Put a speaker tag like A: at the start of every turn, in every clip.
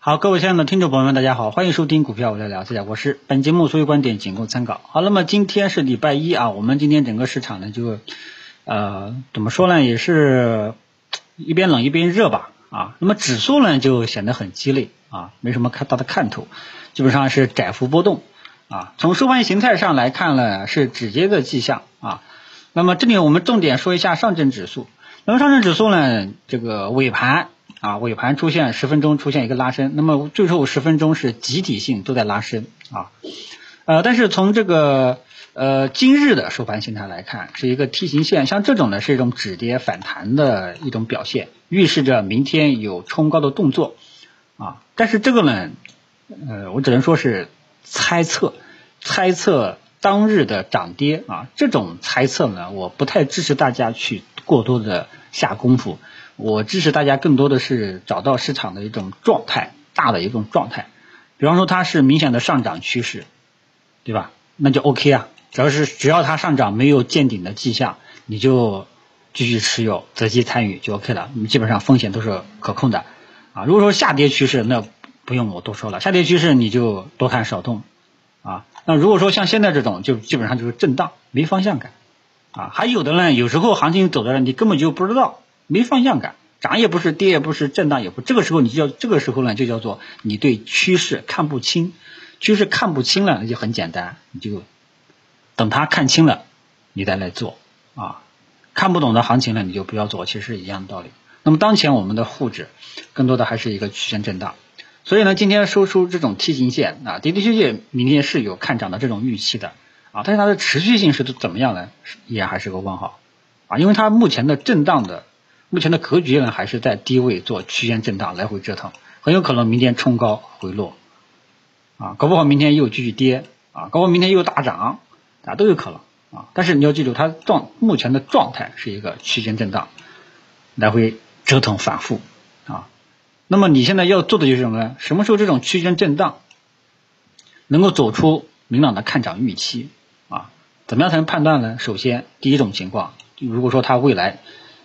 A: 好，各位亲爱的听众朋友们，大家好，欢迎收听股票我来聊，这家我是本节目所有观点仅供参考。好，那么今天是礼拜一啊，我们今天整个市场呢就呃怎么说呢，也是一边冷一边热吧啊。那么指数呢就显得很鸡肋啊，没什么看大的看头，基本上是窄幅波动啊。从收盘形态上来看呢，是止跌的迹象啊。那么这里我们重点说一下上证指数。那么上证指数呢，这个尾盘啊，尾盘出现十分钟出现一个拉升，那么最后十分钟是集体性都在拉升啊，呃，但是从这个呃今日的收盘形态来看，是一个梯形线，像这种呢是一种止跌反弹的一种表现，预示着明天有冲高的动作啊，但是这个呢，呃，我只能说是猜测，猜测当日的涨跌啊，这种猜测呢，我不太支持大家去过多的。下功夫，我支持大家更多的是找到市场的一种状态，大的一种状态。比方说它是明显的上涨趋势，对吧？那就 OK 啊，只要是只要它上涨没有见顶的迹象，你就继续持有，择机参与就 OK 了。你基本上风险都是可控的啊。如果说下跌趋势，那不用我多说了，下跌趋势你就多看少动啊。那如果说像现在这种，就基本上就是震荡，没方向感。啊，还有的呢，有时候行情走的你根本就不知道，没方向感，涨也不是，跌也不是，震荡也不，这个时候你就叫这个时候呢，就叫做你对趋势看不清，趋势看不清了，那就很简单，你就等它看清了，你再来做啊，看不懂的行情呢，你就不要做，其实一样的道理。那么当前我们的沪指更多的还是一个区间震荡，所以呢，今天收出这种 T 形线啊，的的确确明天是有看涨的这种预期的。啊，但是它的持续性是怎么样呢？依然还是个问号啊，因为它目前的震荡的，目前的格局呢，还是在低位做区间震荡，来回折腾，很有可能明天冲高回落啊，搞不好明天又继续跌啊，搞不好明天又大涨啊，都有可能啊。但是你要记住，它状目前的状态是一个区间震荡，来回折腾反复啊。那么你现在要做的就是什么呢？什么时候这种区间震荡能够走出明朗的看涨预期？啊怎么样才能判断呢？首先，第一种情况，如果说它未来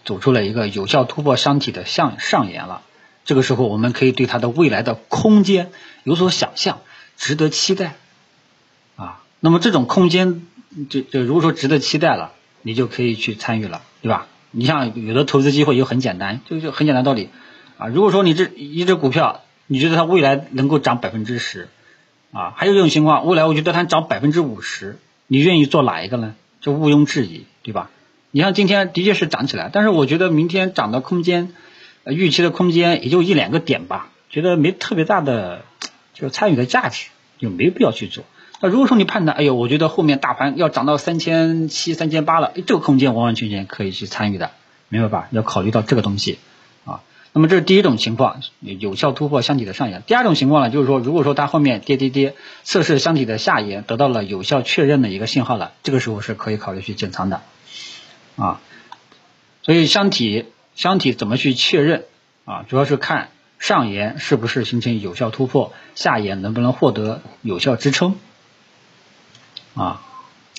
A: 走出了一个有效突破箱体的向上沿了，这个时候我们可以对它的未来的空间有所想象，值得期待啊。那么这种空间，这这如果说值得期待了，你就可以去参与了，对吧？你像有的投资机会又很简单，就就很简单道理啊。如果说你这一只股票，你觉得它未来能够涨百分之十啊，还有这种情况，未来我觉得它涨百分之五十。你愿意做哪一个呢？这毋庸置疑，对吧？你像今天的确是涨起来，但是我觉得明天涨的空间，预期的空间也就一两个点吧，觉得没特别大的就参与的价值，就没必要去做。那如果说你判断，哎呦，我觉得后面大盘要涨到三千七、三千八了，这个空间完完全全可以去参与的，明白吧？要考虑到这个东西啊。那么这是第一种情况，有效突破箱体的上沿。第二种情况呢，就是说，如果说它后面跌跌跌，测试箱体的下沿，得到了有效确认的一个信号了，这个时候是可以考虑去减仓的，啊，所以箱体箱体怎么去确认啊？主要是看上沿是不是形成有效突破，下沿能不能获得有效支撑，啊，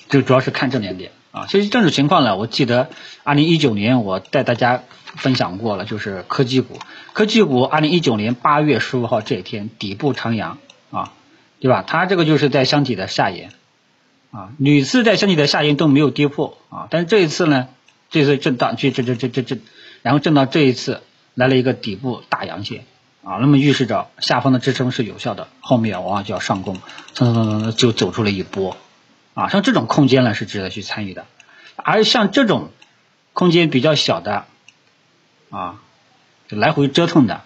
A: 就主要是看这两点。啊，其实这种情况呢，我记得二零一九年我带大家分享过了，就是科技股，科技股二零一九年八月十五号这一天底部长阳啊，对吧？它这个就是在箱体的下沿啊，屡次在箱体的下沿都没有跌破啊，但是这一次呢，这次震荡，这这这这这这，然后震到这一次来了一个底部大阳线啊，那么预示着下方的支撑是有效的，后面往往就要上攻，蹭蹭蹭蹭就走出了一波。啊，像这种空间呢是值得去参与的，而像这种空间比较小的，啊，来回折腾的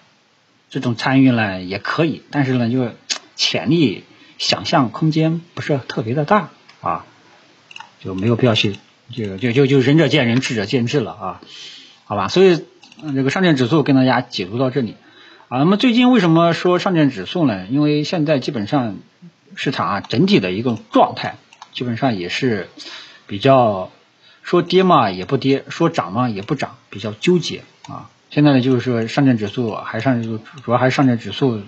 A: 这种参与呢也可以，但是呢就潜力想象空间不是特别的大啊，就没有必要去就就就就仁者见仁，智者见智了啊，好吧，所以这个上证指数跟大家解读到这里啊，那么最近为什么说上证指数呢？因为现在基本上市场啊整体的一个状态。基本上也是比较说跌嘛也不跌，说涨嘛也不涨，比较纠结啊。现在呢就是说上证指数还上主要还是上证指数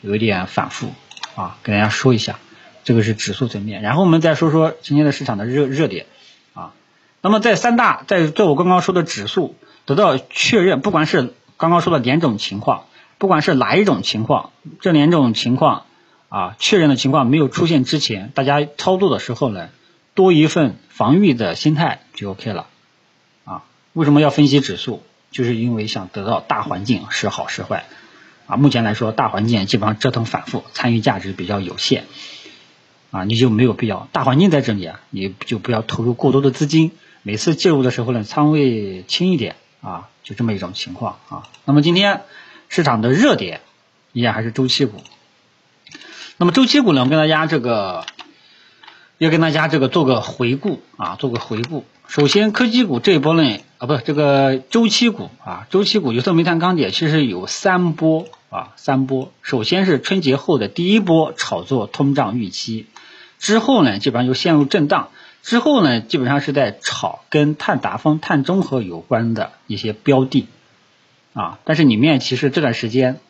A: 有一点反复啊，跟大家说一下，这个是指数层面。然后我们再说说今天的市场的热热点啊。那么在三大在在我刚刚说的指数得到确认，不管是刚刚说的两种情况，不管是哪一种情况，这两种情况啊确认的情况没有出现之前，大家操作的时候呢，多一份防御的心态就 OK 了啊。为什么要分析指数？就是因为想得到大环境是好是坏啊。目前来说，大环境基本上折腾反复，参与价值比较有限啊，你就没有必要。大环境在这里啊，你就不要投入过多的资金。每次介入的时候呢，仓位轻一点啊，就这么一种情况啊。那么今天市场的热点依然还是周期股。那么周期股呢，我跟大家这个要跟大家这个做个回顾啊，做个回顾。首先，科技股这一波呢，啊，不，这个周期股啊，周期股有色、煤炭、钢铁其实有三波啊，三波。首先是春节后的第一波炒作通胀预期，之后呢，基本上就陷入震荡。之后呢，基本上是在炒跟碳达峰、碳中和有关的一些标的啊，但是里面其实这段时间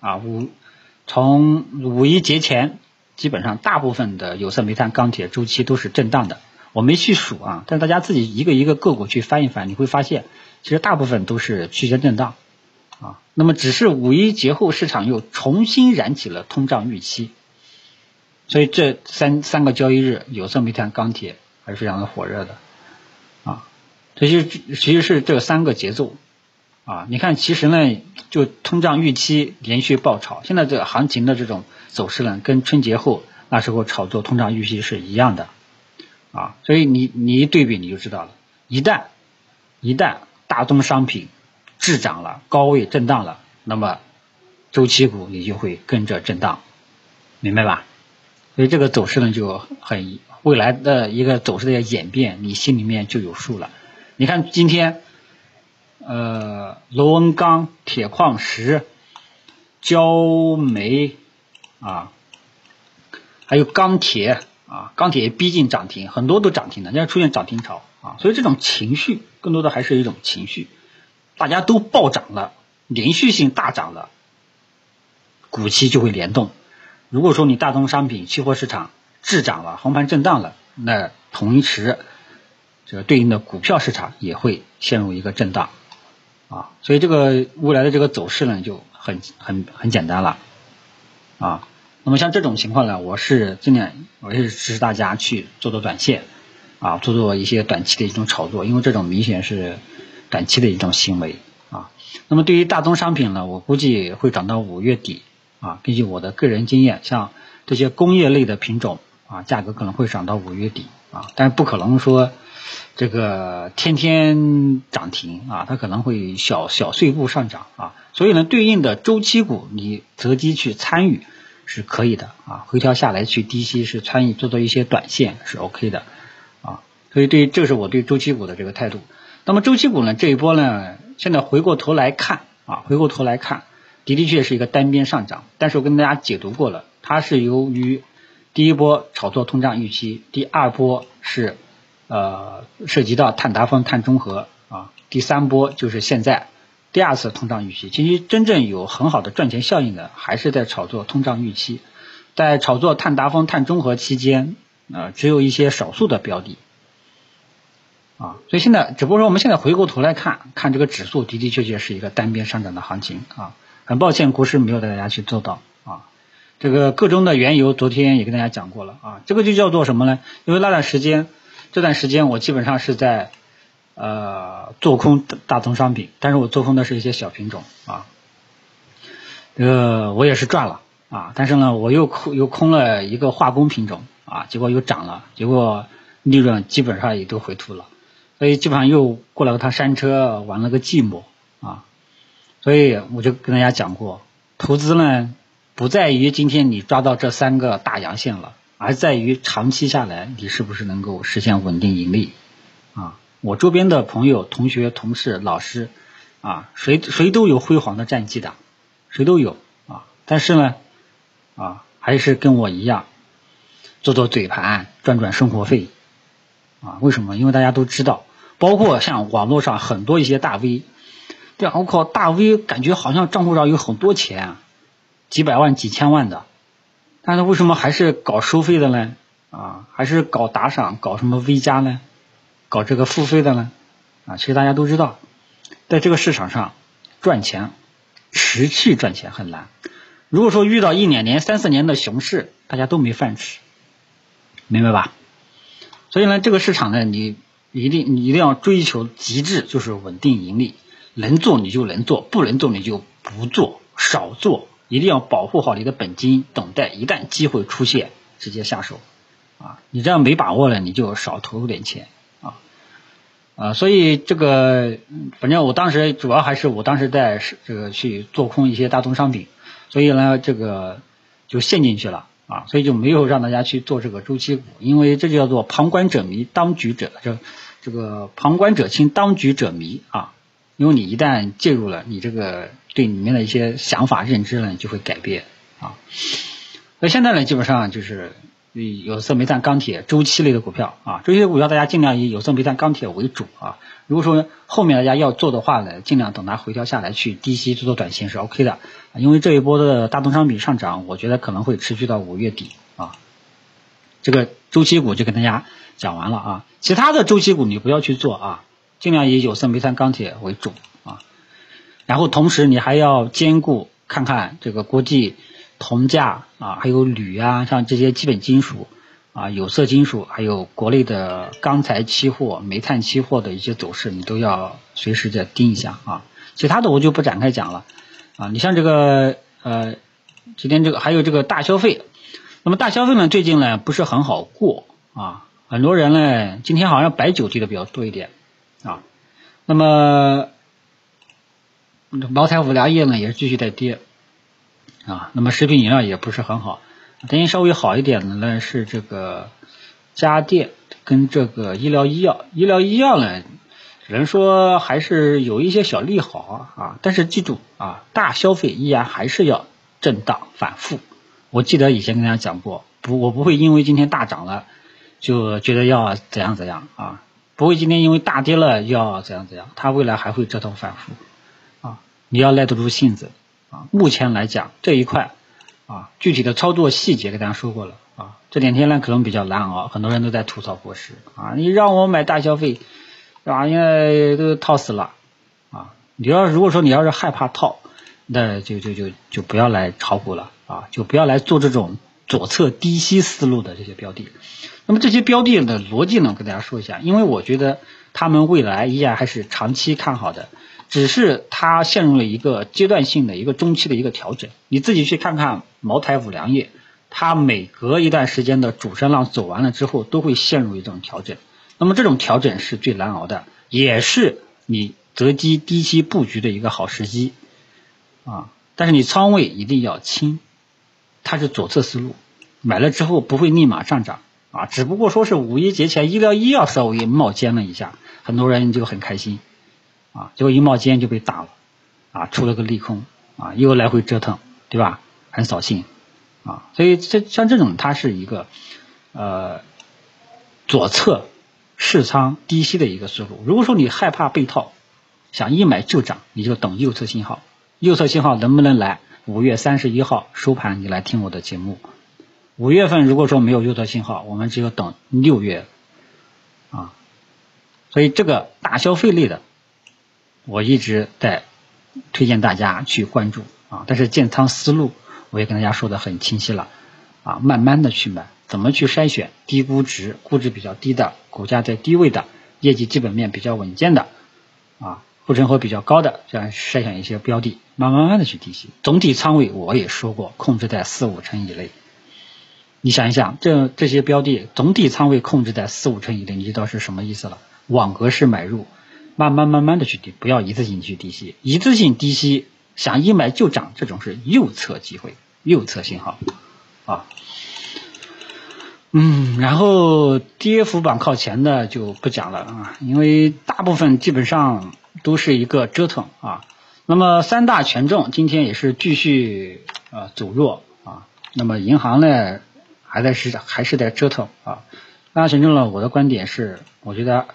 A: 啊五从五一节前，基本上大部分的有色、煤炭、钢铁周期都是震荡的，我没去数啊，但大家自己一个一个个股去翻一翻，你会发现其实大部分都是区间震荡。那么只是五一节后市场又重新燃起了通胀预期，所以这三三个交易日有色、煤炭、钢铁。还是非常的火热的，啊，这就其实是这三个节奏，啊，你看其实呢，就通胀预期连续爆炒，现在这个行情的这种走势呢，跟春节后那时候炒作通胀预期是一样的，啊，所以你你一对比你就知道了，一旦一旦大宗商品滞涨了，高位震荡了，那么周期股你就会跟着震荡，明白吧？所以这个走势呢就很。未来的一个走势的演变，你心里面就有数了。你看今天，呃，螺纹钢、铁矿石、焦煤啊，还有钢铁啊，钢铁逼近涨停，很多都涨停了，现在出现涨停潮啊。所以这种情绪，更多的还是一种情绪，大家都暴涨了，连续性大涨了，股期就会联动。如果说你大宗商品期货市场，滞涨了，横盘震荡了，那同时这个对应的股票市场也会陷入一个震荡啊，所以这个未来的这个走势呢就很很很简单了啊。那么像这种情况呢，我是尽量我是支持大家去做做短线啊，做做一些短期的一种炒作，因为这种明显是短期的一种行为啊。那么对于大宗商品呢，我估计会涨到五月底啊。根据我的个人经验，像这些工业类的品种。啊，价格可能会涨到五月底啊，但是不可能说这个天天涨停啊，它可能会小小碎步上涨啊，所以呢，对应的周期股你择机去参与是可以的啊，回调下来去低吸是参与做做一些短线是 OK 的啊，所以对这是我对周期股的这个态度。那么周期股呢这一波呢，现在回过头来看啊，回过头来看的的确是一个单边上涨，但是我跟大家解读过了，它是由于第一波炒作通胀预期，第二波是呃涉及到碳达峰、碳中和啊，第三波就是现在第二次通胀预期。其实真正有很好的赚钱效应的，还是在炒作通胀预期，在炒作碳达峰、碳中和期间，呃，只有一些少数的标的啊。所以现在只不过说我们现在回过头来看，看这个指数的的确确是一个单边上涨的行情啊。很抱歉，股市没有带大家去做到啊。这个个中的缘由，昨天也跟大家讲过了啊，这个就叫做什么呢？因为那段时间，这段时间我基本上是在呃做空大宗商品，但是我做空的是一些小品种啊，这个我也是赚了啊，但是呢，我又空又空了一个化工品种啊，结果又涨了，结果利润基本上也都回吐了，所以基本上又过了趟山车，玩了个寂寞啊，所以我就跟大家讲过，投资呢。不在于今天你抓到这三个大阳线了，而在于长期下来你是不是能够实现稳定盈利啊？我周边的朋友、同学、同事、老师啊，谁谁都有辉煌的战绩的，谁都有啊。但是呢，啊，还是跟我一样做做嘴盘赚赚生活费为什么？因为大家都知道，包括像网络上很多一些大 V，对啊，我靠，大 V 感觉好像账户上有很多钱啊。几百万、几千万的，但是为什么还是搞收费的呢？啊，还是搞打赏、搞什么 V 加呢？搞这个付费的呢？啊，其实大家都知道，在这个市场上赚钱持续赚钱很难。如果说遇到一两年、三四年的熊市，大家都没饭吃，明白吧？所以呢，这个市场呢，你一定你一定要追求极致，就是稳定盈利。能做你就能做，不能做你就不做，少做。一定要保护好你的本金，等待一旦机会出现，直接下手。啊，你这样没把握了，你就少投入点钱。啊，啊，所以这个，反正我当时主要还是我当时在这个去做空一些大宗商品，所以呢，这个就陷进去了。啊，所以就没有让大家去做这个周期股，因为这就叫做旁观者迷，当局者这这个旁观者清，当局者迷啊。因为你一旦介入了，你这个对里面的一些想法认知呢就会改变啊。那现在呢，基本上就是有色、煤炭、钢铁周期类的股票啊，周期类股票大家尽量以有色、煤炭、钢铁为主啊。如果说后面大家要做的话呢，尽量等它回调下来去低吸做做短线是 OK 的，因为这一波的大宗商品上涨，我觉得可能会持续到五月底啊。这个周期股就跟大家讲完了啊，其他的周期股你不要去做啊。尽量以有色、煤炭、钢铁为主啊，然后同时你还要兼顾看看这个国际铜价啊，还有铝啊，像这些基本金属啊、有色金属，还有国内的钢材期货、煤炭期货的一些走势，你都要随时的盯一下啊。其他的我就不展开讲了啊。你像这个呃，今天这个还有这个大消费，那么大消费呢，最近呢不是很好过啊，很多人呢今天好像白酒跌的比较多一点。啊，那么茅台、五粮液呢也是继续在跌啊，那么食品饮料也不是很好，等于稍微好一点的呢是这个家电跟这个医疗医药，医疗医药呢只能说还是有一些小利好啊，但是记住啊，大消费依然还是要震荡反复。我记得以前跟大家讲过，不，我不会因为今天大涨了就觉得要怎样怎样啊。不会今天因为大跌了要怎样怎样，它未来还会折腾反复啊！你要耐得住性子啊！目前来讲这一块啊，具体的操作细节跟大家说过了啊，这两天呢可能比较难熬，很多人都在吐槽博士啊，你让我买大消费，啊，现在都套死了啊！你要如果说你要是害怕套，那就就就就不要来炒股了啊，就不要来做这种左侧低吸思路的这些标的。那么这些标的的逻辑呢，跟大家说一下，因为我觉得他们未来依然还是长期看好的，只是它陷入了一个阶段性的一个中期的一个调整。你自己去看看茅台、五粮液，它每隔一段时间的主升浪走完了之后，都会陷入一种调整。那么这种调整是最难熬的，也是你择机低吸布局的一个好时机啊。但是你仓位一定要轻，它是左侧思路，买了之后不会立马上涨。啊，只不过说是五一节前医疗医药稍微冒尖了一下，很多人就很开心，啊，结果一冒尖就被打了，啊，出了个利空，啊，又来回折腾，对吧？很扫兴，啊，所以这像这种它是一个呃左侧试仓低吸的一个思路。如果说你害怕被套，想一买就涨，你就等右侧信号，右侧信号能不能来？五月三十一号收盘你来听我的节目。五月份如果说没有右侧信号，我们只有等六月啊，所以这个大消费类的，我一直在推荐大家去关注啊。但是建仓思路我也跟大家说的很清晰了啊，慢慢的去买，怎么去筛选低估值、估值比较低的、股价在低位的、业绩基本面比较稳健的啊，护城河比较高的，这样筛选一些标的，慢慢慢的去提息。总体仓位我也说过，控制在四五成以内。你想一想，这这些标的总体仓位控制在四五成以内，你知道是什么意思了？网格式买入，慢慢慢慢的去低，不要一次性去低吸，一次性低吸想一买就涨，这种是右侧机会，右侧信号啊。嗯，然后跌幅榜靠前的就不讲了啊，因为大部分基本上都是一个折腾啊。那么三大权重今天也是继续啊走弱啊，那么银行呢？还在是还是在折腾啊？那权重呢？我的观点是，我觉得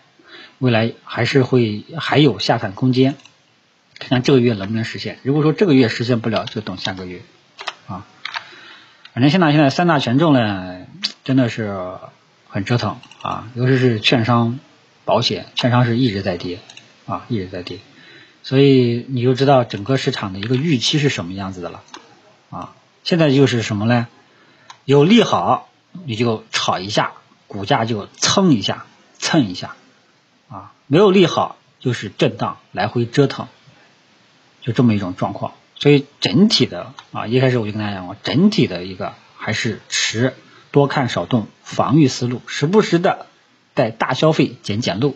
A: 未来还是会还有下探空间，看看这个月能不能实现。如果说这个月实现不了，就等下个月啊。反正现在现在三大权重呢，真的是很折腾啊，尤其是券商、保险，券商是一直在跌啊，一直在跌。所以你就知道整个市场的一个预期是什么样子的了啊。现在就是什么呢？有利好你就炒一下，股价就蹭一下，蹭一下。没有利好就是震荡来回折腾，就这么一种状况。所以整体的啊，一开始我就跟大家讲过，整体的一个还是持多看少动防御思路，时不时的在大消费捡捡漏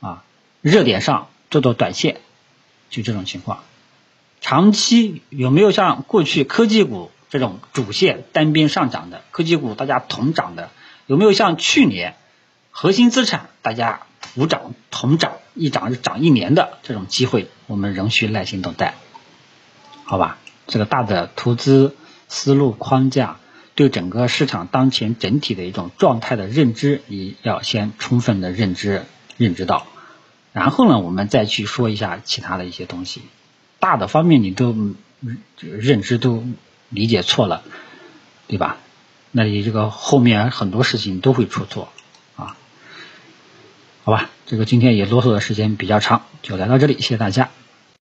A: 啊，热点上做做短线，就这种情况。长期有没有像过去科技股这种主线单边上涨的科技股大家同涨的？有没有像去年核心资产大家普涨同涨一涨就涨一年的这种机会？我们仍需耐心等待。好吧，这个大的投资思路框架，对整个市场当前整体的一种状态的认知，你要先充分的认知认知到，然后呢，我们再去说一下其他的一些东西。大的方面你都认知都理解错了，对吧？那你这个后面很多事情都会出错。好吧，这个今天也啰嗦的时间比较长，就来到这里，谢谢大家。